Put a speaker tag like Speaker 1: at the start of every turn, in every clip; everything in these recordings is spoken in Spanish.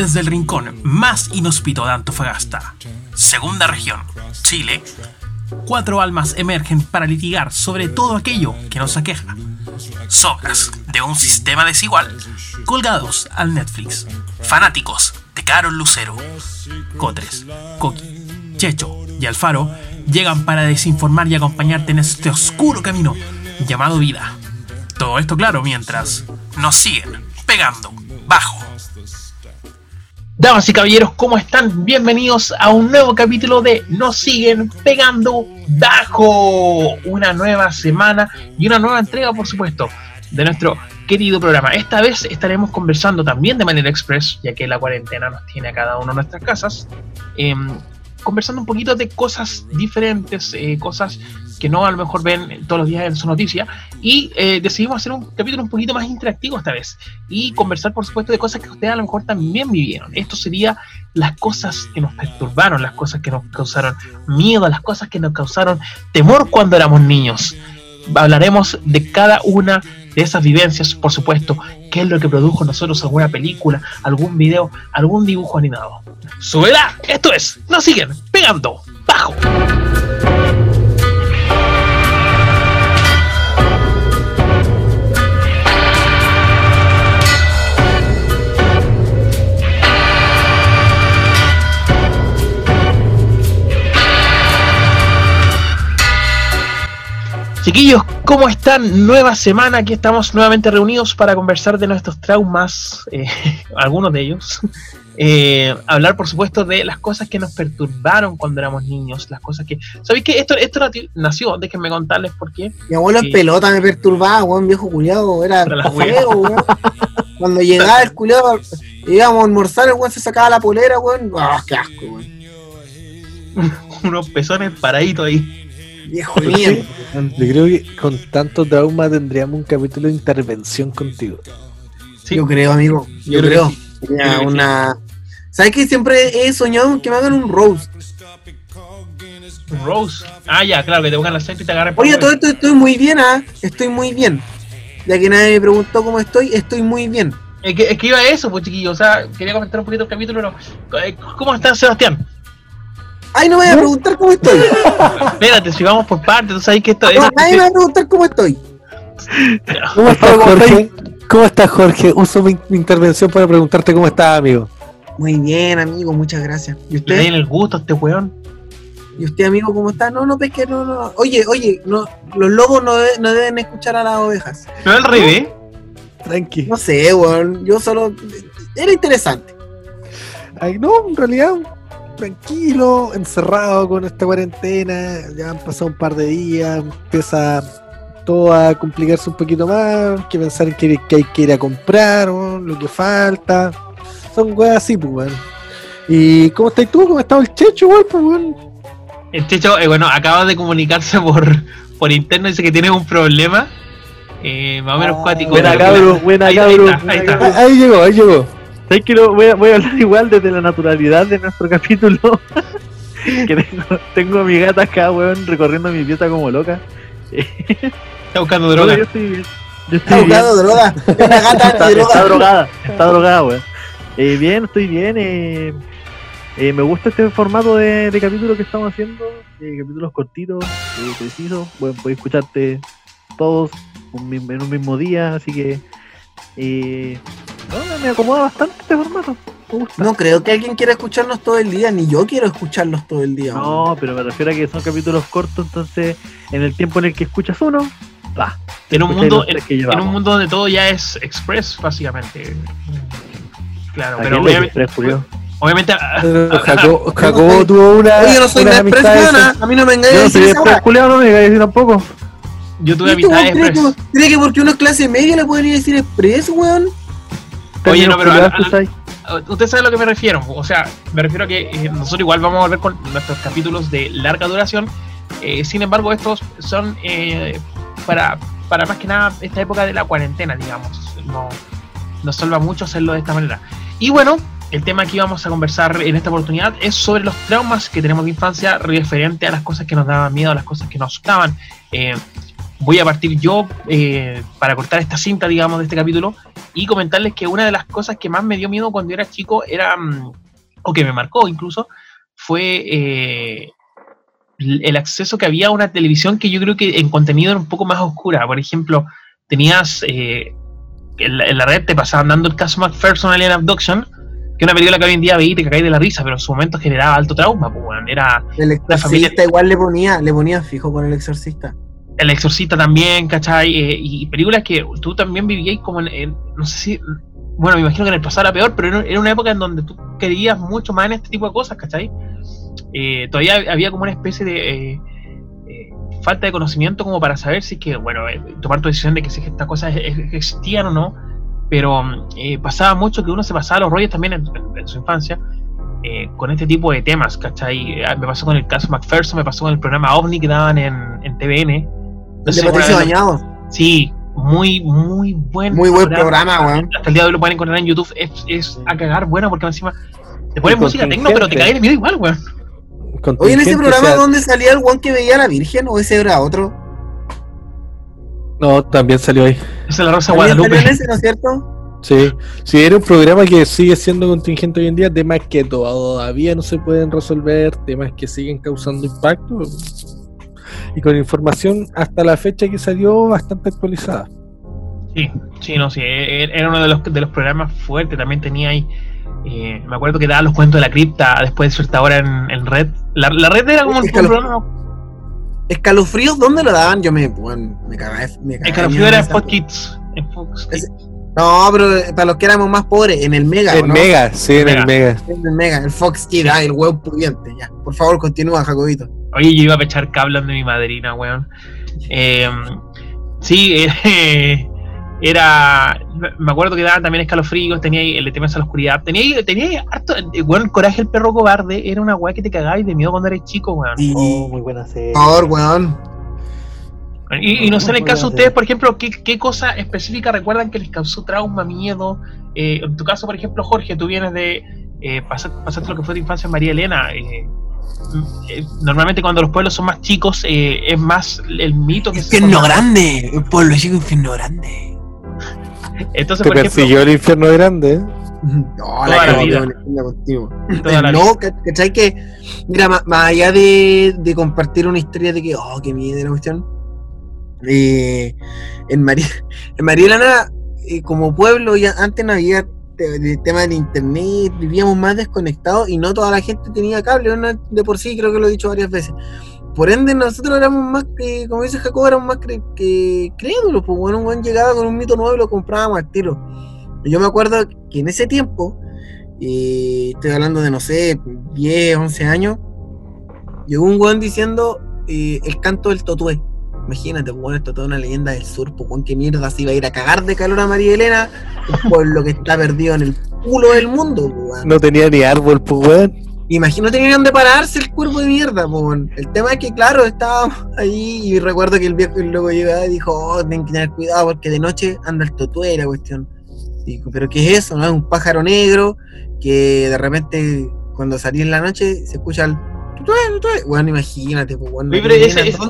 Speaker 1: Desde el rincón más inhóspito de Antofagasta, segunda región, Chile, cuatro almas emergen para litigar sobre todo aquello que nos aqueja. Sobras de un sistema desigual colgados al Netflix. Fanáticos de Carol Lucero. Cotres, Coqui, Checho y Alfaro llegan para desinformar y acompañarte en este oscuro camino llamado vida. Todo esto claro mientras nos siguen pegando bajo. Damas y caballeros, ¿cómo están? Bienvenidos a un nuevo capítulo de Nos siguen pegando bajo. Una nueva semana y una nueva entrega, por supuesto, de nuestro querido programa. Esta vez estaremos conversando también de manera express, ya que la cuarentena nos tiene a cada uno en nuestras casas. Em, conversando un poquito de cosas diferentes, eh, cosas que no a lo mejor ven todos los días en su noticia, y eh, decidimos hacer un capítulo un poquito más interactivo esta vez, y conversar por supuesto de cosas que ustedes a lo mejor también vivieron. Esto sería las cosas que nos perturbaron, las cosas que nos causaron miedo, las cosas que nos causaron temor cuando éramos niños. Hablaremos de cada una de esas vivencias, por supuesto, qué es lo que produjo nosotros alguna película, algún video, algún dibujo animado. ¡Súbela! Esto es, nos siguen pegando bajo. Chiquillos, ¿cómo están? Nueva semana, aquí estamos nuevamente reunidos para conversar de nuestros traumas, eh, algunos de ellos. Eh, hablar, por supuesto, de las cosas que nos perturbaron cuando éramos niños, las cosas que... ¿Sabéis que esto, esto nació? Déjenme contarles por qué.
Speaker 2: Mi abuelo en
Speaker 1: Eh,
Speaker 2: pelota me perturbaba, weón, viejo culiado, era feo, weón. Cuando llegaba el culiado, íbamos a almorzar, el weón se sacaba la polera, weón. ¡Ah, qué asco, weón!
Speaker 1: unos pezones paraditos ahí.
Speaker 2: Viejo mío.
Speaker 3: Yo creo que con tanto trauma tendríamos un capítulo de intervención contigo.
Speaker 1: Sí.
Speaker 2: Yo creo, amigo. Yo,
Speaker 1: Yo creo
Speaker 2: creo. una. ¿Sabes que siempre he soñado que me hagan un roast?
Speaker 1: Rose. Ah, ya, claro, que te pongan la centro y te agarren
Speaker 2: Oye, todo esto estoy muy bien, ¿ah? Estoy muy bien. Ya que nadie me preguntó cómo estoy, estoy muy bien.
Speaker 1: Es que, es que iba a eso, pues chiquillos. O sea, quería comentar un poquito el capítulo. pero, eh, ¿Cómo estás, Sebastián?
Speaker 2: Ay, no me voy a preguntar cómo estoy.
Speaker 1: Espérate, si vamos por partes, tú sabes que esto
Speaker 2: No, nadie me va a preguntar cómo estoy.
Speaker 3: ¿Cómo estás, Jorge? ¿Cómo estás, Jorge? Uso mi, mi intervención para preguntarte cómo estás, amigo.
Speaker 2: Muy bien, amigo, muchas gracias. ¿Y
Speaker 1: Le
Speaker 2: usted?
Speaker 1: den el gusto a este weón.
Speaker 2: ¿Y usted, amigo, cómo está? No, no, pesque, no, no. Oye, oye, no, los lobos no, de- no deben escuchar a las ovejas.
Speaker 1: No al revés.
Speaker 3: Tranqui.
Speaker 2: No sé, weón. Yo solo. Era interesante.
Speaker 3: Ay, no, en realidad, tranquilo, encerrado con esta cuarentena. Ya han pasado un par de días, empieza todo a complicarse un poquito más. Que pensar en que, que hay que ir a comprar, lo que falta. Son weas así, pues, weón. ¿Y cómo estás tú? ¿Cómo ha estado el checho, weón? Pues, weón?
Speaker 1: El Checho, eh, bueno, acaba de comunicarse por, por interno, dice que tiene un problema. Eh, más o menos
Speaker 3: Ah,
Speaker 1: cuático.
Speaker 4: Buena
Speaker 1: pero que
Speaker 4: cabro,
Speaker 1: la-
Speaker 4: buena
Speaker 1: ahí- ahí
Speaker 4: cabro.
Speaker 1: está, ahí está.
Speaker 3: Ah, Ahí llegó, ahí llegó.
Speaker 4: ¿Sabes que lo- voy, a, voy a hablar igual desde la naturalidad de nuestro capítulo? que tengo, tengo a mi gata acá, weón, recorriendo mi pieza como loca.
Speaker 1: Está buscando
Speaker 4: No,
Speaker 1: droga.
Speaker 4: yo estoy bien. Yo
Speaker 2: Está
Speaker 4: bien.
Speaker 2: buscando droga. Una gata
Speaker 4: Está, drogada, está drogada, weón. Eh, bien, estoy bien. Eh, eh, me gusta este formato de, de capítulos que estamos haciendo. eh, capítulos cortitos, eh, precisos. Bueno, podéis escucharte todos en un mismo día, así que. Eh, no, me acomoda bastante este formato.
Speaker 2: No creo que alguien quiera escucharnos todo el día, ni yo quiero escucharlos todo el día.
Speaker 4: No, pero me refiero a que son capítulos cortos, entonces en el tiempo en el que escuchas uno, va.
Speaker 1: En un, mundo, en, en un mundo donde todo ya es express, básicamente. Claro,
Speaker 4: ¿A
Speaker 1: pero obviamente, obviamente ah,
Speaker 3: Pero
Speaker 1: ah,
Speaker 3: Jacobo, Jacobo tuvo una.
Speaker 2: Oye, yo no soy una expresiona. A mí no me engañes.
Speaker 4: Yo no soy express. Julio, no me digas tampoco.
Speaker 1: yo tuve
Speaker 2: ¿Este weón
Speaker 1: amistades
Speaker 2: cree
Speaker 1: express.
Speaker 2: que, cree que porque uno es clase media le podría decir express, weón?
Speaker 1: Oye, no, pero. Usted sabe a lo que me refiero. O sea, me refiero a que eh, nosotros igual vamos a volver con nuestros capítulos de larga duración. Eh, sin embargo, estos son eh, para, para más que nada esta época de la cuarentena, digamos. No, nos salva mucho hacerlo de esta manera. Y bueno, el tema que vamos a conversar en esta oportunidad es sobre los traumas que tenemos de infancia referente a las cosas que nos daban miedo, a las cosas que nos asustaban. Eh, voy a partir yo eh, para cortar esta cinta, digamos, de este capítulo y comentarles que una de las cosas que más me dio miedo cuando era chico era, mm, o que me marcó incluso, fue eh, el acceso que había a una televisión que yo creo que en contenido era un poco más oscura. Por ejemplo, tenías eh, en, la, en, la, red te pasaban dando el caso McPherson Alien Abduction, que es una película que hoy en día veí y te caí de la risa, pero en su momento generaba alto trauma. Pues, bueno, era
Speaker 2: el exorcista familia... igual le ponía, le ponía fijo con el exorcista.
Speaker 1: El exorcista también, ¿cachai? Eh, y películas que tú también vivías como en, no sé si, bueno, me imagino que en el pasado era peor, pero era una época en donde tú creías mucho más en este tipo de cosas, ¿cachai? Eh, todavía había como una especie de eh, falta de conocimiento como para saber si es que, bueno, tomar tu decisión de que si estas cosas existían o no, pero pasaba mucho que uno se pasaba los rollos también en, en, su infancia con este tipo de temas, ¿cachai? Me pasó con el caso McPherson, me pasó con el programa OVNI que daban en, en TVN.
Speaker 2: No de Patricio Bañado.
Speaker 1: Sí, muy, muy buen
Speaker 2: Muy buen programa, weón.
Speaker 1: Hasta el día de hoy lo pueden encontrar en YouTube. Es, es a cagar bueno porque encima te ponen música tecno, pero te cae el miedo igual, weón.
Speaker 2: Oye, en ese programa sea... donde salía el one que veía a la Virgen o ese era otro.
Speaker 3: No, también salió ahí.
Speaker 1: Esa es la Rosa Guadalupe.
Speaker 2: En ese, ¿no es cierto?
Speaker 3: Sí, sí, era un programa que sigue siendo contingente hoy en día, temas que todavía no se pueden resolver, temas que siguen causando impacto y con información hasta la fecha que salió bastante actualizada.
Speaker 1: Sí, sí, no, sí, era uno de los, de los programas fuertes, también tenía ahí eh, me acuerdo que daba los cuentos de la cripta después de cierta hora en, en red. La, la, red era como
Speaker 2: Escalo... un programa. ¿Escalofríos dónde lo daban? Yo me, bueno, me cagaba. Me cagaba
Speaker 1: Escalofríos era en Fox Kids. En Fox Kids.
Speaker 2: No, pero para los que éramos más pobres, en el Mega.
Speaker 3: En
Speaker 2: ¿no?
Speaker 3: Mega, sí, en
Speaker 1: Mega.
Speaker 3: el Mega.
Speaker 2: En el Mega, el Fox Kid, ah, el huevo pudiente, ya. Por favor, continúa, Jacobito.
Speaker 1: Oye, yo iba a pechar cables de mi madrina, weón. Eh, sí, eh, era. Me acuerdo que daban también escalofríos, tenía ahí el tema de la oscuridad. Tenía, tenía harto. Weón, Coraje el perro cobarde era una weá que te cagabas de miedo cuando eres chico, weón.
Speaker 2: Sí.
Speaker 3: Oh, muy buena serie.
Speaker 2: Por favor, weón.
Speaker 1: Y, y, no sé en el caso de ustedes, por ejemplo, ¿qué, qué cosa específica recuerdan que les causó trauma, miedo? Eh, en tu caso, por ejemplo, Jorge, tú vienes de eh, pasar, pasaste lo que fue tu infancia en María Elena. Eh, normalmente cuando los pueblos son más chicos eh, es más el mito que
Speaker 2: infierno se grande, el pueblo chico infierno grande.
Speaker 1: Entonces,
Speaker 3: Te
Speaker 1: por ejemplo,
Speaker 3: persiguió el infierno grande.
Speaker 2: No,
Speaker 1: Toda
Speaker 2: la,
Speaker 1: la
Speaker 2: que
Speaker 1: vida.
Speaker 2: contigo.
Speaker 1: Toda la
Speaker 2: no, ¿cachai? Que, mira, más, más allá de, de, compartir una historia de que, oh, qué miedo la cuestión. Eh, en, María, en eh, como pueblo, ya antes no había el tema del internet, vivíamos más desconectados y no toda la gente tenía cable, de por sí creo que lo he dicho varias veces. Por ende, nosotros éramos más que, como dice Jacob, éramos más que, que crédulos, pues bueno, un buen llegaba con un mito nuevo y lo comprábamos al tiro. Yo me acuerdo que en ese tiempo, eh, estoy hablando de no sé, 10, 11 años, llegó un weón diciendo eh, el canto del totué. Imagínate, pues, bueno, esto es toda una leyenda del sur, pues, qué mierda se iba a ir a cagar de calor a María Elena, por lo que está perdido en el culo del mundo, pues.
Speaker 3: No tenía ni árbol, pues, weón.
Speaker 2: Imagino no tenían de pararse el cuerpo de mierda, pues. El tema es que, claro, estábamos ahí y recuerdo que el viejo luego llegaba y dijo, oh, tienen que tener cuidado porque de noche anda el totué la cuestión. Digo, pero ¿qué es eso? ¿No? Es un pájaro negro que de repente cuando salí en la noche se escucha el bueno, imagínate, pues, bueno,
Speaker 1: pero ese, ese, ese,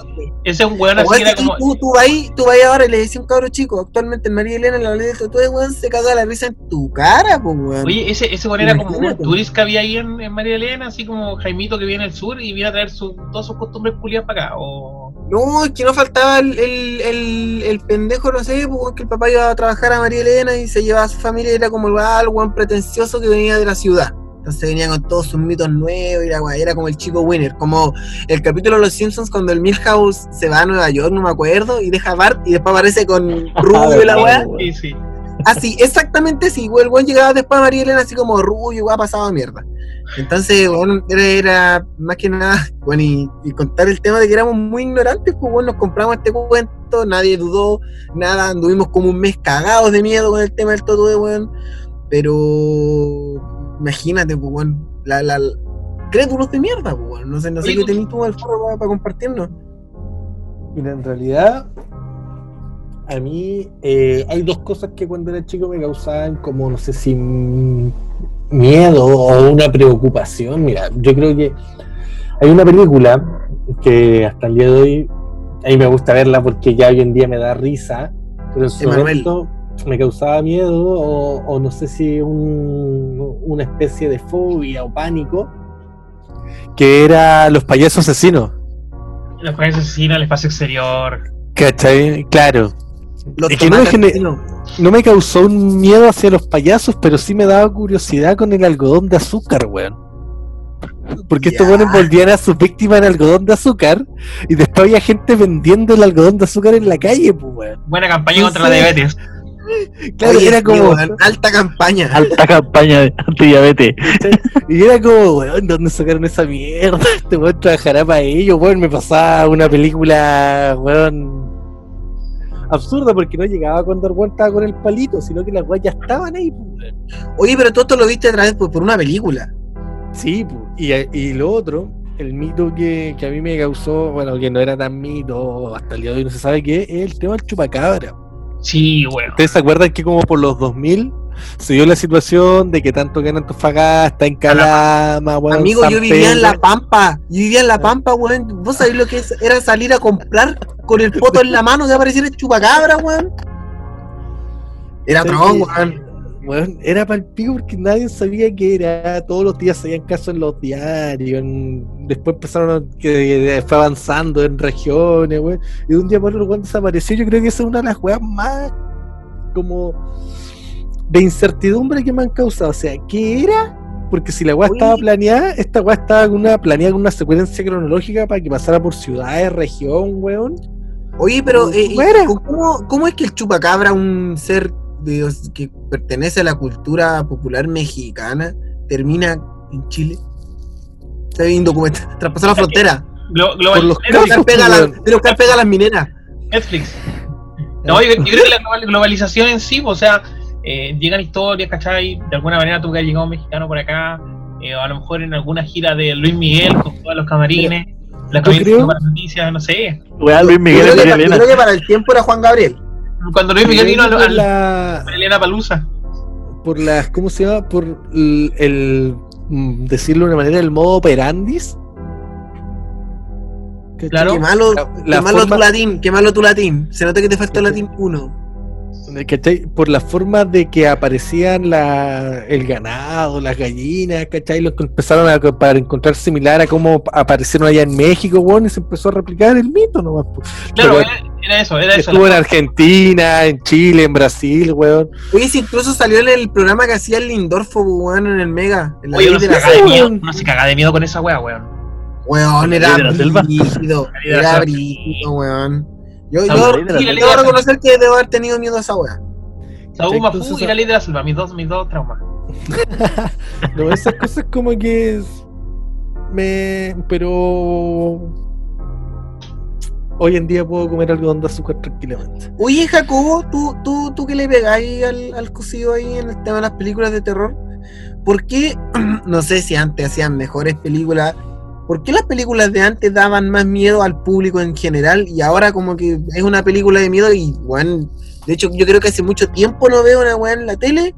Speaker 1: es un weón así era como.
Speaker 2: Tú, tú, vas ahí, tú vas ahí ahora y le decís a un cabro chico, actualmente en María Elena, la ley de weón, se caga la risa en tu cara, pues, weón.
Speaker 1: Oye, ese, ese weón era como un turista que había ahí en, en, María Elena, así como Jaimito que viene del sur y viene a traer su, todas sus costumbres culiadas para acá, o.
Speaker 2: No, es que no faltaba el, el, el, el pendejo, no sé, pues, que el papá iba a trabajar a María Elena y se llevaba a su familia y era como el weón pretencioso que venía de la ciudad. Entonces venía con todos sus mitos nuevos y la guay, era como el chico winner, como el capítulo de los Simpsons cuando el Milhouse se va a Nueva York, no me acuerdo, y deja a Bart y después aparece con Rubio y la weá.
Speaker 1: Sí, sí.
Speaker 2: Así, exactamente así, güey, el buen llegaba después a María Elena así como Rubio, weá, pasaba mierda. Entonces, bueno, era, era más que nada, bueno, y, y, contar el tema de que éramos muy ignorantes, pues bueno, nos compramos este cuento, nadie dudó, nada, anduvimos como un mes cagados de miedo con el tema del todo de weón, pero imagínate, pues, bueno, la, la, la, crédulos de mierda, pues, no sé, no sé qué tenés tú al foro para, para, compartirnos.
Speaker 3: Mira, en realidad, a mí eh, hay dos cosas que cuando era chico me causaban como, no sé si miedo o una preocupación. Mira, yo creo que hay una película que hasta el día de hoy
Speaker 5: a mí me gusta verla porque ya hoy en día me da risa, pero en su
Speaker 2: Emanuel.
Speaker 5: momento me causaba miedo o, o no sé si un- una especie de fobia o pánico.
Speaker 3: Que era Los Payasos Asesinos.
Speaker 1: Los países asesinos, el espacio exterior.
Speaker 3: ¿Cachai? Claro.
Speaker 2: Los
Speaker 3: Es que no me. No me causó un miedo hacia los payasos, pero sí me daba curiosidad con el algodón de azúcar, weón. Porque estos weones envolvían a sus víctimas en algodón de azúcar y después había gente vendiendo el algodón de azúcar en la calle, pues, weón.
Speaker 1: Buena campaña contra la diabetes.
Speaker 3: Claro,
Speaker 2: Oye,
Speaker 3: era como.
Speaker 2: alta campaña.
Speaker 4: Alta campaña de antidiabetes.
Speaker 3: Y era como, weón, ¿dónde sacaron esa mierda? Este weón trabajará para ellos, weón. Me pasaba una película, weón. Absurda porque no llegaba cuando el weón estaba con el palito, sino que las weas ya estaban ahí, pues, weón.
Speaker 2: Oye, pero todo esto lo viste a través por, por una película.
Speaker 3: Sí, pu. y, y lo otro, el mito que, que a mí me causó, bueno, que no era tan mito, hasta el día de hoy no se sabe qué, es el tema del chupacabra.
Speaker 1: Sí, weón.
Speaker 3: ¿Ustedes se acuerdan que como por los 2000 se dio la situación de que tanto que en Antofagasta, en Calama, weón,
Speaker 2: Amigo,
Speaker 3: San
Speaker 2: yo vivía en la pampa. Yo vivía en la pampa, weón. ¿Vos sabés lo que es? era salir a comprar con el poto en la mano de aparecer el chupacabra, weón? Era
Speaker 3: Sí,
Speaker 2: tron, weón.
Speaker 3: Weón, era para el pico porque nadie sabía qué era. Todos los días salían casos en los diarios. en- Después empezaron a, que fue avanzando en regiones, weón. Y de un día para otro, weón, desapareció. Yo creo que esa es una de las weas más como de incertidumbre que me han causado. O sea, ¿qué era? Porque si la weá estaba planeada, esta weá estaba con una, planeada con una secuencia cronológica para que pasara por ciudades, región, weón.
Speaker 2: Oye, pero eh. ¿cómo, ¿cómo es que el chupacabra, un ser de- que pertenece a la cultura popular mexicana, termina en Chile? Se ve indocumentado, traspasó la frontera.
Speaker 1: Glo- global-
Speaker 3: Por los
Speaker 1: Netflix,
Speaker 2: De los que
Speaker 3: casos,
Speaker 2: pega
Speaker 3: weón.
Speaker 2: las- de los que pega las mineras.
Speaker 1: Netflix. No, yo, yo creo que la global- globalización en sí, o sea, eh, llegan historias, ¿cachai? De alguna manera tuvo que haber llegado un mexicano por acá, eh, o a lo mejor en alguna gira de Luis Miguel con todos los camarines, la
Speaker 3: yo
Speaker 1: camarines
Speaker 3: creo-
Speaker 1: para noticias, no sé.
Speaker 4: Luis
Speaker 2: Yo
Speaker 4: Miguel
Speaker 2: creo, que,
Speaker 4: María
Speaker 2: yo creo que para el tiempo era Juan Gabriel.
Speaker 1: Cuando Luis Miguel vino al,
Speaker 3: la,
Speaker 1: a Elena Palusa.
Speaker 3: por las, ¿cómo se llama? Por el, el, mm, decirlo de una manera, el modo operandis.
Speaker 1: Claro.
Speaker 2: Qué malo,
Speaker 3: La-
Speaker 2: qué
Speaker 3: la
Speaker 2: malo
Speaker 3: forma-
Speaker 2: tu latín, qué malo tu latín. Se nota que te faltó latín 1.
Speaker 3: ¿Cachai? Por la forma de que aparecían la, el ganado, las gallinas, ¿cachai? Los que empezaron a para encontrar similar a cómo aparecieron allá en México, weón, y se empezó a replicar el mito nomás.
Speaker 1: Claro,
Speaker 3: Pero-
Speaker 1: era, era eso, era eso.
Speaker 3: Estuvo en Argentina, en Chile, en Brasil, weón.
Speaker 2: Oye, si incluso salió en el programa que hacía el Lindorfo, weón, en el Mega. En la
Speaker 1: Oye, uno
Speaker 2: de
Speaker 1: se,
Speaker 2: la
Speaker 1: caga de miedo, uno se caga de miedo con esa wea, weón.
Speaker 2: Weón,
Speaker 4: ¿La
Speaker 2: era brígido. Era brígido, weón. Yo, yo, yo debo reconocer que debo haber tenido miedo a esa wea.
Speaker 1: Saúl y
Speaker 3: a-
Speaker 1: la ley de la selva, mis dos, mis dos traumas.
Speaker 3: No, esas cosas como que es- me pero hoy en día puedo comer algodón de azúcar tranquilamente.
Speaker 2: Oye, Jacobo, ¿tú, tú, tú que le pegáis al, al cocido ahí en el tema de las películas de terror, ¿por qué, no sé si antes hacían mejores películas, ¿por qué las películas de antes daban más miedo al público en general y ahora como que es una película de miedo y, weón, de hecho yo creo que hace mucho tiempo no veo una weá en la tele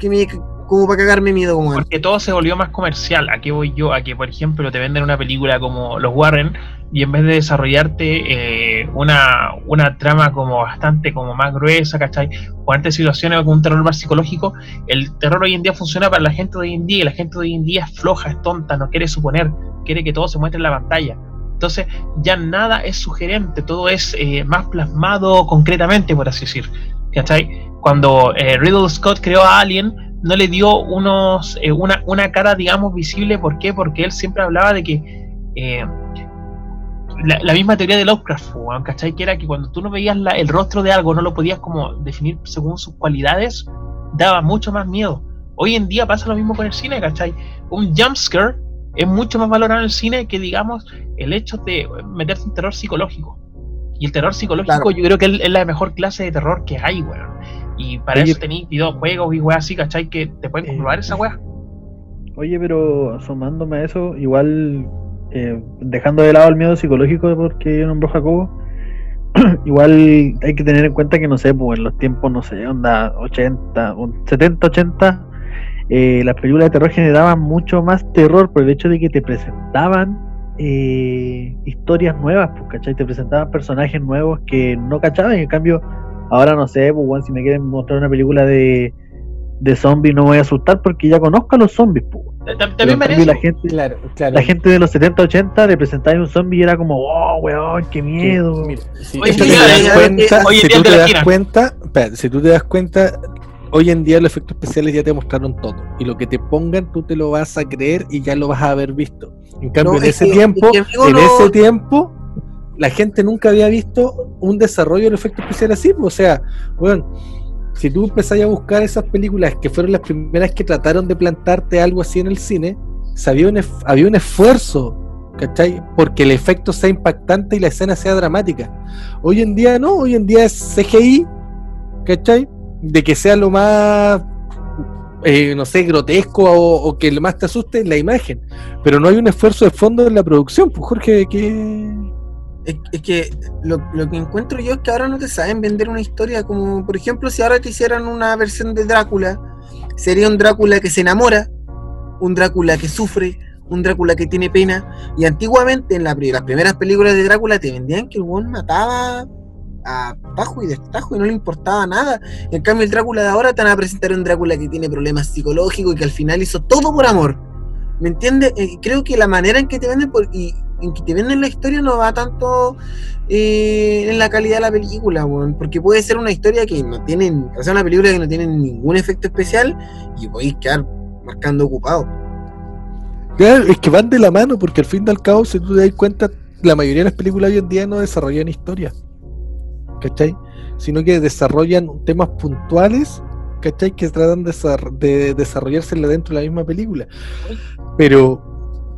Speaker 2: que me, como para cagarme miedo como.
Speaker 1: Porque todo se volvió más comercial. ¿A qué voy yo? A que, por ejemplo, te venden una película como Los Warren y en vez de desarrollarte eh, una, una trama como bastante como más gruesa, ¿cachai? Ponerte situaciones con un terror más psicológico, el terror hoy en día funciona para la gente de hoy en día y la gente de hoy en día es floja, es tonta, no quiere suponer, quiere que todo se muestre en la pantalla. Entonces ya nada es sugerente, todo es eh, más plasmado concretamente, por así decir. ¿Cachai? Cuando eh, Riddle Scott creó a Alien, no le dio unos eh, una, una cara, digamos, visible. ¿Por qué? Porque él siempre hablaba de que la, la misma teoría de Lovecraft, ¿cachai? Que era que cuando tú no veías la- el rostro de algo, no lo podías como definir según sus cualidades, daba mucho más miedo. Hoy en día pasa lo mismo con el cine, ¿cachai? Un jumpscare es mucho más valorado en el cine que, digamos, el hecho de meterte en terror psicológico. Y el terror psicológico
Speaker 2: Claro.
Speaker 1: yo creo que es es la mejor clase de terror que hay, weón. Y para
Speaker 4: Oye,
Speaker 1: eso tenéis videojuegos y weas así, ¿cachai? Que te pueden
Speaker 4: Eh,
Speaker 1: comprobar esa wea.
Speaker 4: Oye, pero sumándome a eso, igual eh, dejando de lado el miedo psicológico porque nombró Jacobo, igual hay que tener en cuenta que no sé, pues en los tiempos, no sé, onda 80, un 70, 80, eh, las películas de terror generaban mucho más terror por el hecho de que te presentaban eh, historias nuevas, pues, ¿cachai? Te presentaban personajes nuevos que no cachaban, y en cambio, ahora no sé, pues, weón, si me quieren mostrar una película de, de zombies no me voy a asustar porque ya conozco a los zombies, pues.
Speaker 1: También merece.
Speaker 4: la gente,
Speaker 5: Claro, claro.
Speaker 4: la gente de los 70, 80 le presentaba un zombie y era como, oh, weón, qué miedo.
Speaker 5: Mira,
Speaker 1: Oye, ya, ya,
Speaker 5: cuenta,
Speaker 3: si tú te das cuenta, espera, si tú te das cuenta, hoy en día los efectos especiales ya te mostraron todo. Y lo que te pongan, tú te lo vas a creer y ya lo vas a haber visto. En cambio,
Speaker 2: No,
Speaker 3: en
Speaker 2: es
Speaker 3: ese
Speaker 2: que-
Speaker 3: tiempo,
Speaker 2: es que, amigo,
Speaker 3: en
Speaker 2: no-
Speaker 3: ese tiempo, la gente nunca había visto un desarrollo del efecto especial así. pues, O sea, bueno, si tú empezás a buscar esas películas que fueron las primeras que trataron de plantarte algo así en el cine, había un, había un esfuerzo, ¿cachai? Porque el efecto sea impactante y la escena sea dramática. Hoy en día no, hoy en día es CGI, ¿cachai? De que sea lo más, eh, no sé, grotesco o, que lo más te asuste la imagen. Pero no hay un esfuerzo de fondo en la producción, pues Jorge, que...
Speaker 2: Es, que lo, lo que encuentro yo es que ahora no te saben vender una historia como, por ejemplo, si ahora te hicieran una versión de Drácula, sería un Drácula que se enamora, un Drácula que sufre, un Drácula que tiene pena. Y antiguamente en la las primeras películas de Drácula te vendían que el buen mataba a tajo y destajo y no le importaba nada. En cambio el Drácula de ahora te van a presentar un Drácula que tiene problemas psicológicos y que al final hizo todo por amor. ¿Me entiendes? Eh, creo que la manera en que te venden por- y en que te venden la historia no va tanto eh, en la calidad de la película, porque puede ser una historia que no tienen, o sea, una película que no tiene ningún efecto especial y podéis quedar marcando ocupado.
Speaker 3: Claro, es que van de la mano, porque al fin y al cabo, si tú te das cuenta, la mayoría de las películas hoy en día no desarrollan historia. ¿Cachai? Sino que desarrollan temas puntuales, ¿cachai? Que tratan de desarrollarse dentro de la misma película. Pero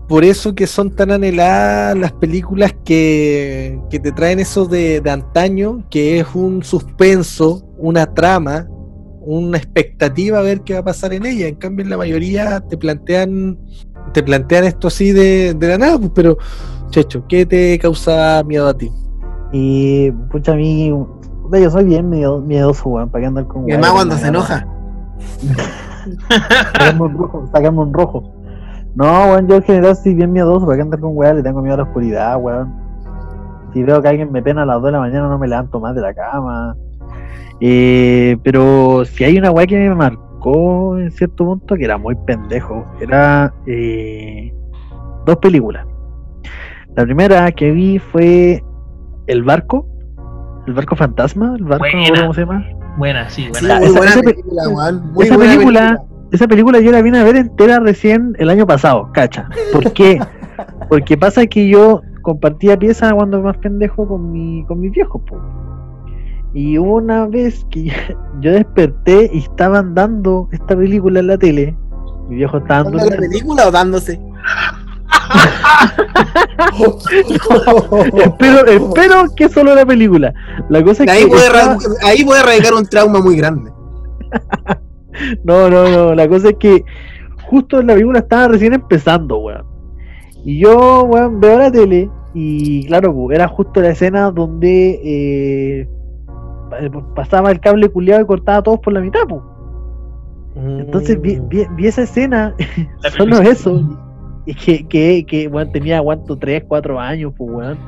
Speaker 3: por eso que son tan anheladas las películas que, que te traen eso de, de antaño, que es un suspenso, una trama, una expectativa a ver qué va a pasar en ella. En cambio, en la mayoría te plantean te plantean esto así de, de la nada, pues, pero, Checho, ¿qué te causa miedo a ti?
Speaker 4: Y, pucha, a mí, yo soy bien miedo- miedoso, weón, para que andar con weón,
Speaker 2: mamá cuando se enoja.
Speaker 4: Un rojo, sacarme un rojo. No, weón, yo en general soy bien miedoso, para que andar con weón, le tengo miedo a la oscuridad, weón. Si veo que alguien me pena a las 2 de la mañana, no me levanto más de la cama. Eh, pero si hay una weá que me marcó en cierto punto, que era muy pendejo, era eh, dos películas. La primera que vi fue El Barco, El Barco Fantasma, El Barco,
Speaker 1: Buena.
Speaker 4: cómo se llama.
Speaker 1: Buena, sí,
Speaker 2: Sí,
Speaker 1: buena.
Speaker 2: muy
Speaker 4: esa-
Speaker 2: buena
Speaker 4: esa pe-
Speaker 2: película, weón, muy
Speaker 4: esa
Speaker 2: buena
Speaker 4: película- Esa película yo la vine a ver entera recién el año pasado, cacha. ¿Por qué? Porque pasa que yo compartía piezas cuando más pendejo con mi con mis viejos, po. Y una vez que yo, desperté y estaban dando esta película en la tele. Mi viejo estaba
Speaker 2: ¿Dando la
Speaker 4: durmiendo.
Speaker 2: película o dándose?
Speaker 4: espero, espero que solo la película. La cosa es
Speaker 2: ahí,
Speaker 4: que
Speaker 2: puede
Speaker 4: estaba-
Speaker 2: ahí puede radicar un trauma muy grande.
Speaker 4: No, no, no. La cosa es que justo la película estaba recién empezando, weón. Y yo, weón, veo la tele y claro, pu, era justo la escena donde eh, pa- pasaba el cable culiado y cortaba a todos por la mitad, pu. Entonces vi, vi- vi esa escena, solo eso. Y que, que, que weón, tenía, aguanto 3, 4 años, pues, weón.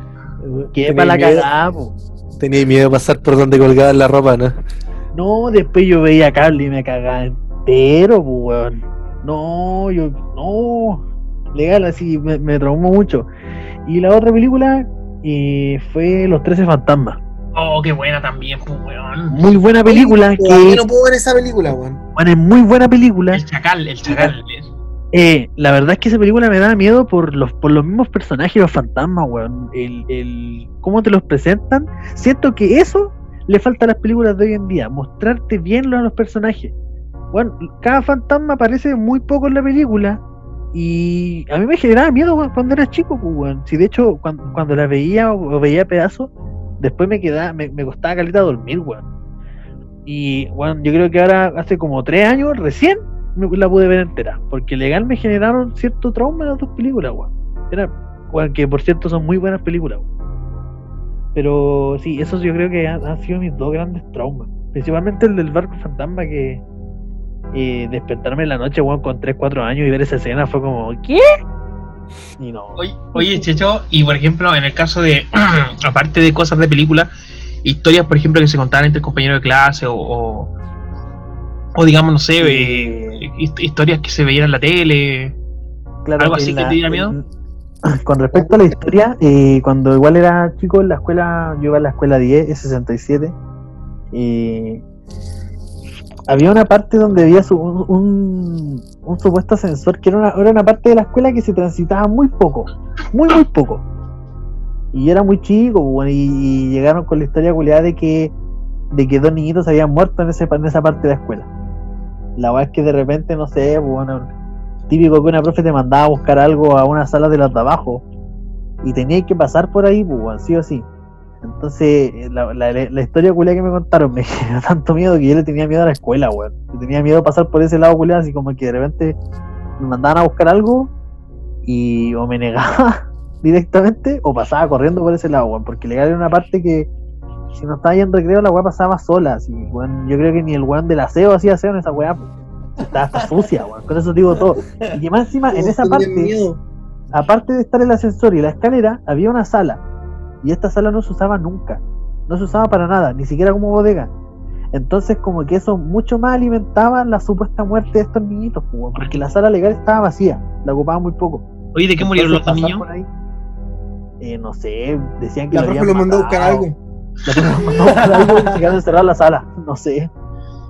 Speaker 4: Que para la cagada, pu.
Speaker 3: Tenía miedo de pasar por donde colgaba la ropa, ¿no?
Speaker 4: No, después yo veía cable y me cagaba entero, pues, weón. No, yo, no. Legal, así, me, me traumó mucho. Y la otra película eh, fue Los Trece Fantasmas.
Speaker 1: Oh, qué buena también, pues, weón.
Speaker 4: Muy buena película, que
Speaker 2: no puedo ver esa película, weón.
Speaker 4: bueno, es muy buena película.
Speaker 1: El chacal, el chacal.
Speaker 4: Eh, la verdad es que esa película me da miedo por los, por los mismos personajes, los fantasmas, weón. El, el, cómo te los presentan. Siento que eso le falta a las películas de hoy en día, mostrarte bien a los personajes. Bueno, cada fantasma aparece muy poco en la película y a mí me generaba miedo cuando era chico, pues. Si de hecho cuando, la veía o, veía pedazos, después me quedaba, me, me costaba caleta dormir, weón. Y bueno, yo creo que ahora hace como tres años recién me la pude ver entera, porque legal me generaron cierto trauma las dos películas, weón. Que por cierto son muy buenas películas. Pero sí, esos yo creo que han, han sido mis dos grandes traumas. Principalmente el del barco fantasma que eh, despertarme en la noche, weón, con 3, 4 años y ver esa escena fue como, ¿qué? Y no.
Speaker 1: Oye, oye, Checho, y por ejemplo, en el caso de, aparte de cosas de película, historias, por ejemplo, que se contaban entre compañeros de clase o, o, o digamos, no sé, eh, hist- historias que se veían en la tele.
Speaker 4: Claro,
Speaker 1: ¿Algo así que te diera miedo?
Speaker 4: en- Con respecto a la historia, eh, cuando igual era chico en la escuela, yo iba a la escuela 10, S67, y había una parte donde había un, supuesto ascensor que era una, era una parte de la escuela que se transitaba muy poco, muy, muy poco. Y era muy chico, pues, y llegaron con la historia culiada de que, de que dos niñitos habían muerto en, ese, en esa parte de la escuela. La verdad es que de repente, no sé, pues, bueno, típico que una profe te mandaba a buscar algo a una sala de los de abajo y tenías que pasar por ahí, pues, sí o sí. Entonces, eh, la, la, historia culia que me contaron me generó tanto miedo que yo le tenía miedo a la escuela, weón. Tenía miedo a pasar por ese lado culia, así como que de repente me mandaban a buscar algo y o me negaba directamente o pasaba corriendo por ese lado, weón. Porque legal era una parte que si no estaba en recreo, la weá pasaba sola, así. Yo creo que ni el weón del aseo hacía aseo en esa weá, pues. Estaba hasta sucia, weón. Con eso digo todo. Y que más encima, en esa parte, aparte de estar el ascensor y la escalera, había una sala. Y esta sala no se usaba nunca. No se usaba para nada, ni siquiera como bodega. Entonces, como que eso mucho más alimentaba la supuesta muerte de estos niñitos, weón, porque la sala legal estaba vacía, la ocupaban muy poco.
Speaker 1: Oye, ¿de qué murieron los niños?
Speaker 4: eh, no sé, decían que
Speaker 2: La
Speaker 4: lo
Speaker 2: profe
Speaker 4: habían
Speaker 2: lo mandó a buscar algo.
Speaker 4: La profe lo mandó a buscar algo y se quedaron encerrados en la sala, no sé.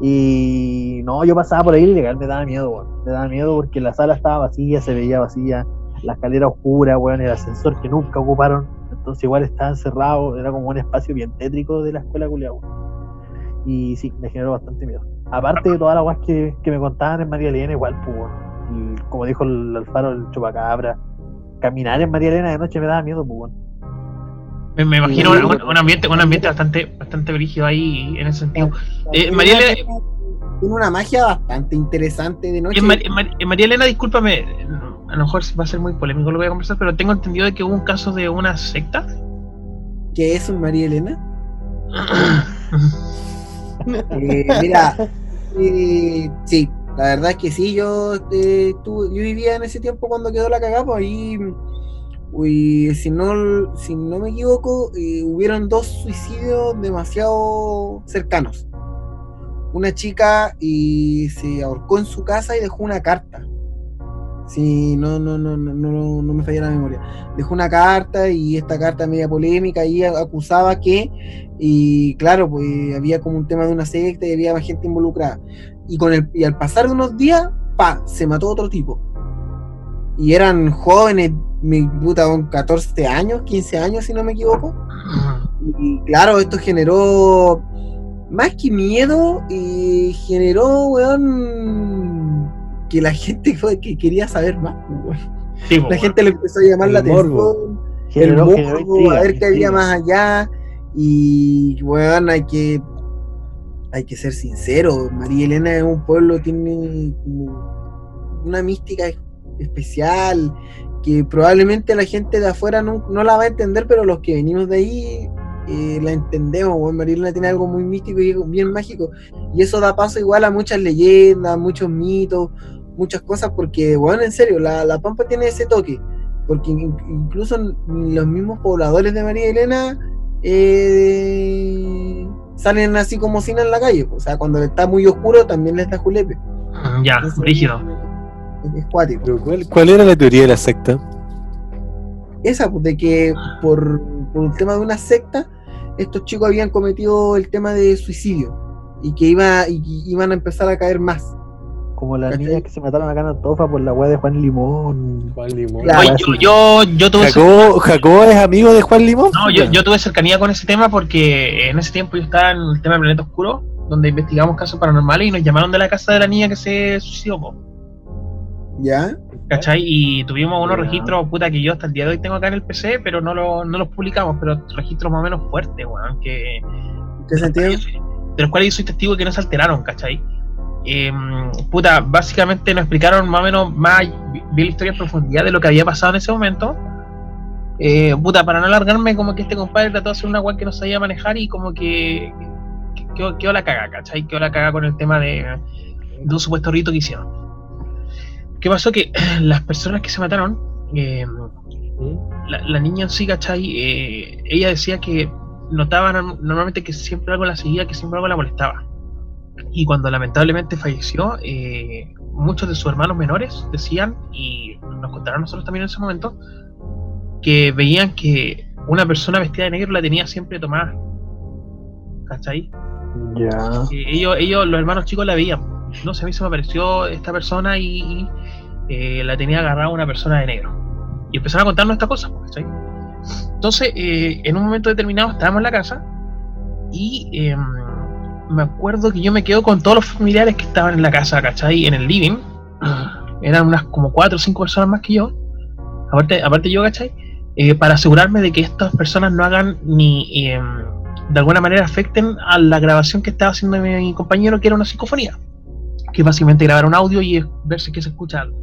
Speaker 4: Y no, yo pasaba por ahí y legal me daba miedo, weón. Me daba miedo porque la sala estaba vacía, se veía vacía, la escalera oscura, weón, el ascensor que nunca ocuparon. Entonces igual estaba encerrado, era como un espacio bien tétrico de la escuela culiao. Y sí, me generó bastante miedo. Aparte de todas las weas que, que me contaban en María Elena, igual, pues, como dijo el Alfaro, el chupacabra, caminar en María Elena de noche me daba miedo, pues.
Speaker 1: Me, me imagino un, un ambiente, un ambiente bastante, bastante brígido ahí en ese sentido. Eh, María Elena-
Speaker 2: Tiene una magia bastante interesante de noche.
Speaker 1: En, Mar- en Mar- en María Elena, discúlpame, a lo mejor va a ser muy polémico lo que voy a conversar, pero tengo entendido de que hubo un caso de una secta.
Speaker 2: ¿Qué es un María Elena? Eh, mira, eh, sí, la verdad es que sí, yo, eh, tuve- yo vivía en ese tiempo cuando quedó la cagada, pues ahí, uy, si, no, si no me equivoco, eh, hubieron dos suicidios demasiado cercanos. Una chica y se ahorcó en su casa y dejó una carta. Sí, no, no, no, no, no, no me falla la memoria. Dejó una carta y esta carta media polémica y acusaba que y claro, pues había como un tema de una secta y había más gente involucrada. Y, con el, y al pasar de unos días, pa, se mató otro tipo. Y eran jóvenes, mi puta, con 14 años, 15 años, si no me equivoco. Y claro, esto generó más que miedo, y generó, weón, que la gente fue- que quería saber más. pues, weón.
Speaker 1: Sí, po,
Speaker 2: La gente le empezó a llamar
Speaker 5: El
Speaker 2: la
Speaker 5: morbo.
Speaker 2: atención
Speaker 4: Generó-
Speaker 2: el morbo, a ver qué había más allá. Y bueno, hay que hay que ser sincero, María Elena es un pueblo, tiene como una mística es- especial que probablemente la gente de afuera no, no la va a entender, pero los que venimos de ahí eh, la entendemos. Bueno, María Elena tiene algo muy místico y bien mágico. Y eso da paso igual a muchas leyendas, muchos mitos, muchas cosas, porque, bueno, en serio, la, la Pampa tiene ese toque porque in- incluso los mismos pobladores de María Elena eh, salen así como cine en la calle. O sea, cuando está muy oscuro también les da julepe.
Speaker 1: Ya,
Speaker 2: Entonces,
Speaker 1: rígido.
Speaker 2: Es, es cuático.
Speaker 5: Pero ¿cuál, cuál era la teoría de la secta?
Speaker 2: Esa, pues, de que por, por un tema de una secta, estos chicos habían cometido el tema de suicidio y que iba, y que iban a empezar a caer más.
Speaker 4: Como las
Speaker 2: ¿Cachai?
Speaker 4: niñas que se mataron acá en Antofa por la weá de Juan Limón.
Speaker 5: Juan Limón.
Speaker 2: Claro.
Speaker 1: Oye, yo, yo, yo tuve
Speaker 3: Jacobo, Jacobo es amigo de Juan Limón.
Speaker 1: No, yo, yo tuve cercanía con ese tema porque en ese tiempo yo estaba en el tema del Planeta Oscuro, donde investigamos casos paranormales y nos llamaron de la casa de la niña que se suicidó,
Speaker 2: ¿Ya?
Speaker 1: ¿cachai? Y tuvimos unos
Speaker 4: Ya.
Speaker 1: registros, puta, que yo hasta el día de hoy tengo acá en el PC, pero no, lo, no los publicamos, pero registros más o menos fuertes, weón, que,
Speaker 2: ¿En qué sentido?
Speaker 1: de los cuales yo soy testigo que no se alteraron, ¿cachai? Eh, puta, básicamente nos explicaron más o menos, más, vi la historia en profundidad de lo que había pasado en ese momento. Eh, puta, para no alargarme, como que este compadre trató de hacer una weá que no sabía manejar y como que que- quedó, quedó la caga, ¿cachai? Quedó la caga con el tema de, de un supuesto rito que hicieron. ¿Qué pasó? Que las personas que se mataron eh, la, la niña en sí, ¿cachai? Eh, ella decía que notaba norm- normalmente que siempre algo la seguía, que siempre algo la molestaba. Y cuando lamentablemente falleció, eh, muchos de sus hermanos menores decían, y nos contaron nosotros también en ese momento, que veían que una persona vestida de negro la tenía siempre tomada. ¿Cachai?
Speaker 3: Ya.
Speaker 1: que ellos, ellos, los hermanos chicos la veían. No sé, a mí se me apareció esta persona y, eh, la tenía agarrada una persona de negro. Y empezaron a contarnos estas cosas, ¿cachai? Entonces, eh, en un momento determinado estábamos en la casa y eh, me acuerdo que yo me quedo con todos los familiares que estaban en la casa, ¿cachai? En el living. Eran unas como cuatro o cinco personas más que yo. Aparte, aparte yo, ¿cachai? Eh, para asegurarme de que estas personas no hagan ni... em, de alguna manera afecten a la grabación que estaba haciendo mi compañero, que era una psicofonía. Que es básicamente grabar un audio y ver si que se escucha algo.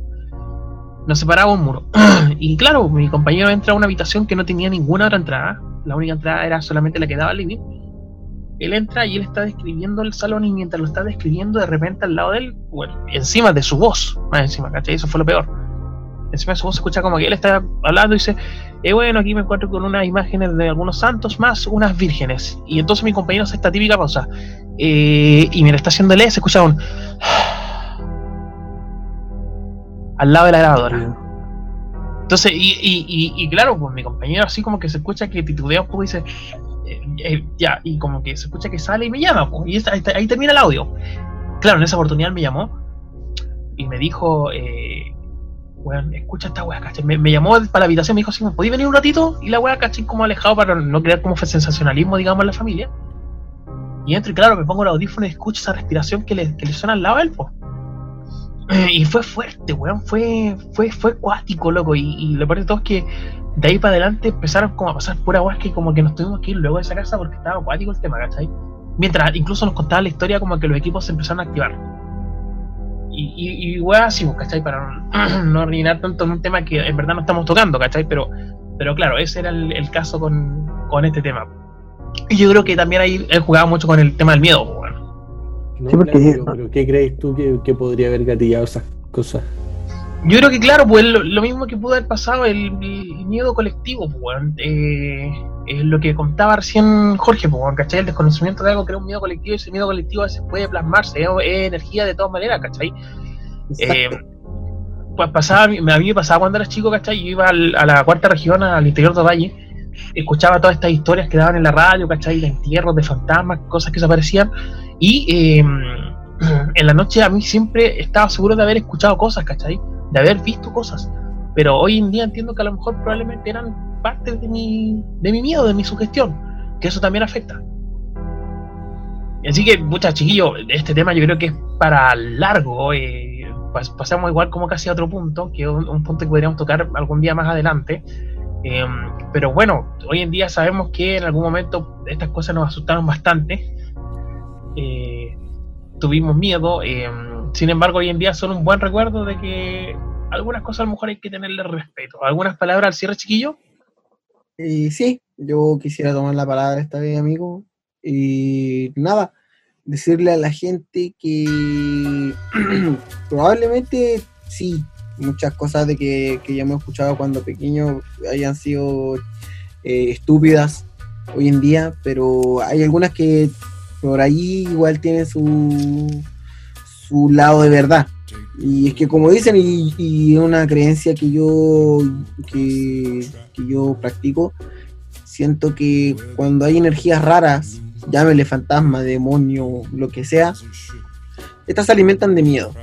Speaker 1: Nos separaba un muro. y claro, mi compañero entra a una habitación que no tenía ninguna otra entrada. La única entrada era solamente la que daba al living. Él entra y él está describiendo el salón y mientras lo está describiendo, de repente al lado de él, bueno, encima de su voz, más encima, ¿cachai? Eso fue lo peor. Encima de su voz se escucha como que él está hablando y dice, eh, bueno, aquí me encuentro con unas imágenes de algunos santos más unas vírgenes. Y entonces mi compañero hace esta típica pausa. Eh, y mientras está haciéndole, se escucha un. al lado de la grabadora. Entonces, y, y, y, y claro, pues mi compañero así como que se escucha que titubea un poco y dice. eh, eh, ya, y como que se escucha que sale y me llama, pues, y ahí termina el audio. Claro, en esa oportunidad me llamó y me dijo, eh, escucha esta weá, ¿cachai? Me, llamó para la habitación, me dijo así, ¿me podéis venir un ratito? Y la weá, ¿cachai? Como alejado para no crear como sensacionalismo, digamos, en la familia. Y entro y claro, me pongo el audífono y escucho esa respiración que le, que le suena al lado él, po. Eh, Y fue fuerte, weón, fue, fue, fue cuático, loco. Y, y lo peor de todo es que de ahí para adelante empezaron como a pasar pura weá que como que nos tuvimos que ir luego de esa casa porque estaba acuático el tema, ¿cachai? Mientras incluso nos contaba la historia como que los equipos se empezaron a activar. Y, y, y así, ¿cachai? Para no, no rellenar tanto en un tema que en verdad no estamos tocando, ¿cachai? Pero, pero claro, ese era el, el caso con, con este tema. Y yo creo que también ahí él jugaba mucho con el tema del miedo, pues, weón.
Speaker 5: No,
Speaker 3: Sí, porque-
Speaker 5: claro, pero, pero ¿qué crees tú que, que podría haber gatillado esas cosas?
Speaker 1: Yo creo que, claro, pues lo, lo mismo que pudo haber pasado, el, el miedo colectivo, pues. Eh, es lo que contaba recién Jorge, pues, ¿cachai? El desconocimiento de algo crea un miedo colectivo y ese miedo colectivo veces puede plasmarse, es, es energía de todas maneras, ¿cachai? Eh, pues pasaba, a mí me pasaba cuando era chico, ¿cachai? Yo iba al- a la cuarta región, al interior de Valle, escuchaba todas estas historias que daban en la radio, ¿cachai? De entierros, de fantasmas, cosas que se aparecían. Y eh, en la noche a mí siempre estaba seguro de haber escuchado cosas, ¿cachai? De haber visto cosas. Pero hoy en día entiendo que a lo mejor probablemente eran parte de mi, de mi miedo, de mi sugestión, que eso también afecta. Así que, muchas chiquillos, este tema yo creo que es para largo. eh, pas- pasamos igual como casi a otro punto, que es un, un punto que podríamos tocar algún día más adelante. Eh, pero bueno, hoy en día sabemos que en algún momento estas cosas nos asustaron bastante. Eh, tuvimos miedo. eh, sin embargo, hoy en día son un buen recuerdo de que algunas cosas a lo mejor hay que tenerle respeto. ¿Algunas palabras al cierre, chiquillo?
Speaker 2: Y sí, yo quisiera tomar la palabra esta vez, amigo. Y nada, decirle a la gente que probablemente sí, muchas cosas de que, que ya hemos escuchado cuando pequeños hayan sido eh, estúpidas hoy en día, pero hay algunas que por ahí igual tienen su, su lado de verdad. Y es que como dicen, y, y es una creencia que yo, que, que yo practico, siento que cuando hay energías raras, llámele fantasma, demonio, lo que sea, estas se alimentan de miedo.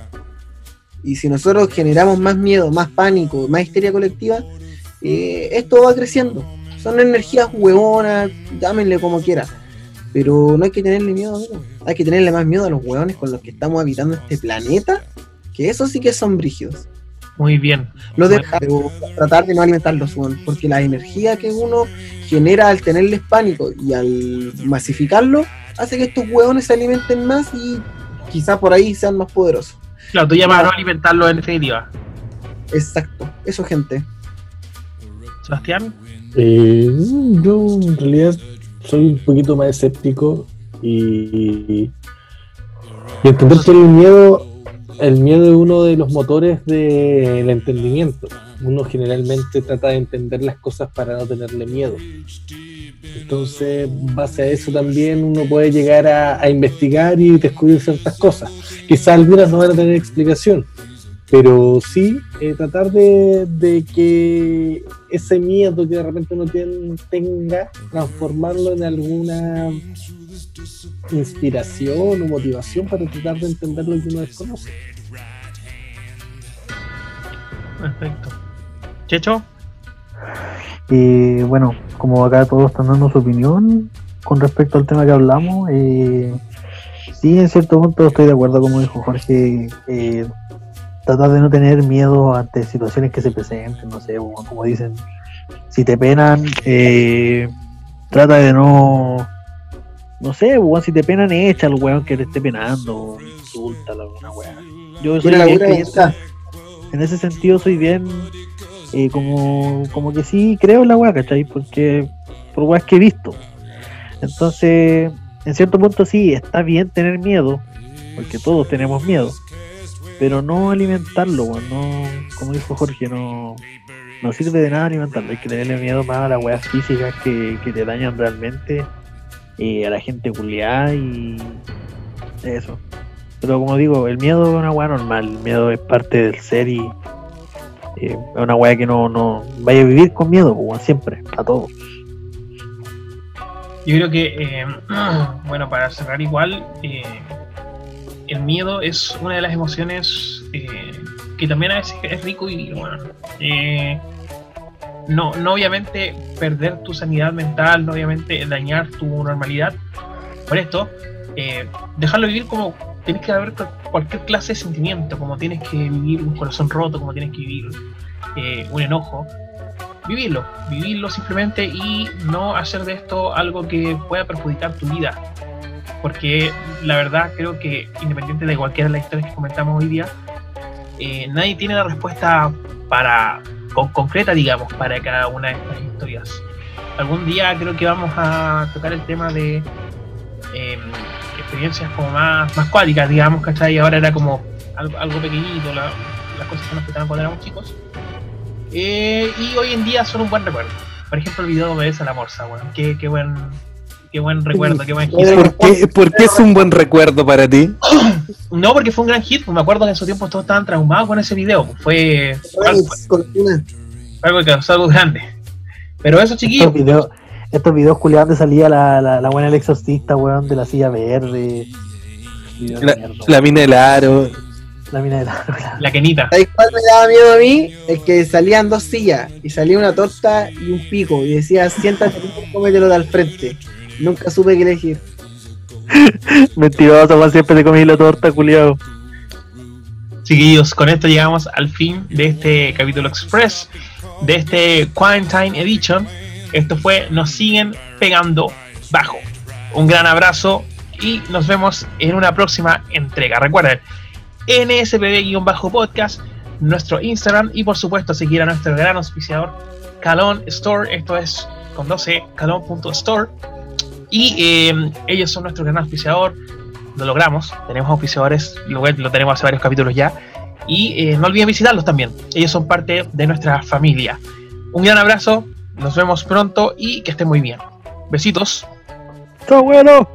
Speaker 2: Y si nosotros generamos más miedo, más pánico, más histeria colectiva, eh, esto va creciendo. Son energías hueonas, llámenle como quiera. Pero no hay que tenerle miedo, amigo. Hay que tenerle más miedo a los hueones con los que estamos habitando este planeta, que eso sí que son brígidos.
Speaker 1: Muy bien.
Speaker 2: Lo de tratar de no alimentarlos, weón, porque la energía que uno genera al tenerles pánico y al masificarlo hace que estos hueones se alimenten más y quizá por ahí sean más poderosos.
Speaker 1: Claro, tú llamas a no alimentarlo en definitiva.
Speaker 2: Exacto, eso gente.
Speaker 1: Sebastián.
Speaker 5: Eh, yo en realidad soy un poquito más escéptico y, y entender que el miedo El miedo es uno de los motores del entendimiento. Uno generalmente trata de entender las cosas para no tenerle miedo. Entonces, base a eso también uno puede llegar a, a investigar y descubrir ciertas cosas. Quizás algunas no van a tener explicación, pero sí eh, tratar de, de que ese miedo que de repente uno tiene- tenga, transformarlo en alguna inspiración o motivación para tratar de entender lo que uno desconoce.
Speaker 1: Perfecto. Checho,
Speaker 4: Y bueno, como acá todos están dando su opinión con respecto al tema que hablamos, eh, sí, en cierto punto estoy de acuerdo, como dijo Jorge, eh, tratar de no tener miedo ante situaciones que se presenten, no sé, como, como dicen, si te penan, eh, trata de no, no sé, weón, si te penan, echa al weón que te esté penando, insulta alguna weá. Yo soy bien creyente- en ese sentido soy bien eh, como, como que sí creo en la weá, ¿cachai? Porque por weas que he visto. Entonces, en cierto punto sí, está bien tener miedo, porque todos tenemos miedo, pero no alimentarlo, weón, no, como dijo Jorge, no, no sirve de nada alimentarlo, hay que tenerle miedo más a las weas físicas que, que te dañan realmente, eh, a la gente culiada y eso. Pero como digo, el miedo es una weá normal, el miedo es parte del ser y eh, es una weá que no, no vaya a vivir con miedo, weón, siempre, a todos.
Speaker 1: yo creo que, eh, bueno, para cerrar igual, eh, el miedo es una de las emociones eh, que también a veces es rico y bueno, eh, no, no obviamente perder tu sanidad mental, no obviamente dañar tu normalidad por esto, eh, dejarlo vivir como tienes que haber cu- cualquier clase de sentimiento, como tienes que vivir un corazón roto, como tienes que vivir un enojo, vivirlo, vivirlo simplemente y no hacer de esto algo que pueda perjudicar tu vida. Porque la verdad creo que independiente de cualquiera de las historias que comentamos hoy día, eh, nadie tiene la respuesta para con- concreta, digamos, para cada una de estas historias. Algún día creo que vamos a tocar el tema de eh, experiencias como más, más cuáticas, digamos, ¿cachai? Ahora era como algo, algo pequeñito, la- las cosas que nos quedaban cuando éramos chicos. Eh, y hoy en día son un buen recuerdo. Por ejemplo, el video de Obedece a la Morsa, weón. Qué, qué buen, qué buen recuerdo, qué buen hit.
Speaker 3: ¿Por qué, por qué es un buen recuerdo para ti?
Speaker 1: No, porque fue un gran hit. pues Me acuerdo que en su tiempo todos estaban traumados con ese video. pues, Fue, fue algo, algo que causó algo grande. Pero eso, chiquillos,
Speaker 4: Estos videos, estos videos culiados donde salía la, la, la buena el exorcista, weón, de la silla verde.
Speaker 3: La, mina del aro.
Speaker 4: la mina de la
Speaker 1: la quenita.
Speaker 2: ¿Sabes cuál me daba miedo a mí? El que salían dos sillas y salía una torta y un pico y decía siéntate y cómetelo de al frente. Nunca supe qué elegir.
Speaker 4: Mentiroso, weón, siempre te comí la torta, culiado.
Speaker 1: Chiquillos, con esto llegamos al fin de este capítulo express, de este Quarantine Edition. Esto fue Nos siguen pegando bajo. Un gran abrazo y nos vemos en una próxima entrega. Recuerden, NSPB-podcast, nuestro Instagram y por supuesto seguir a nuestro gran auspiciador Calon Store. Esto es con 12 calon.store. Y eh, ellos son nuestro gran auspiciador lo logramos. Tenemos auspiciadores, lo, lo tenemos hace varios capítulos ya. Y eh, no olviden visitarlos también. Ellos son parte de nuestra familia. Un gran abrazo, nos vemos pronto y que estén muy bien. Besitos.
Speaker 4: ¡Chao, bueno!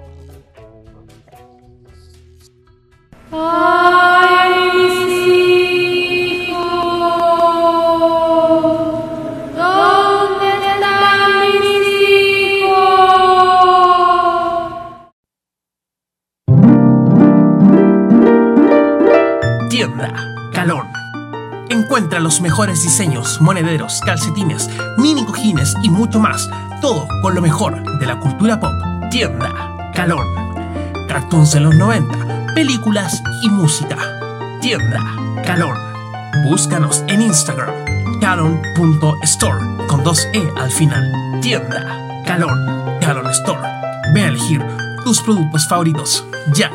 Speaker 1: Encuentra los mejores diseños, monederos, calcetines, mini cojines y mucho más. Todo con lo mejor de la cultura pop. Tienda Calón. Cartoons de los 90, películas y música. Tienda Calón. Búscanos en Instagram. Calon.store con dos E al final. Tienda Calón. Calon Store. Ve a elegir tus productos favoritos ya.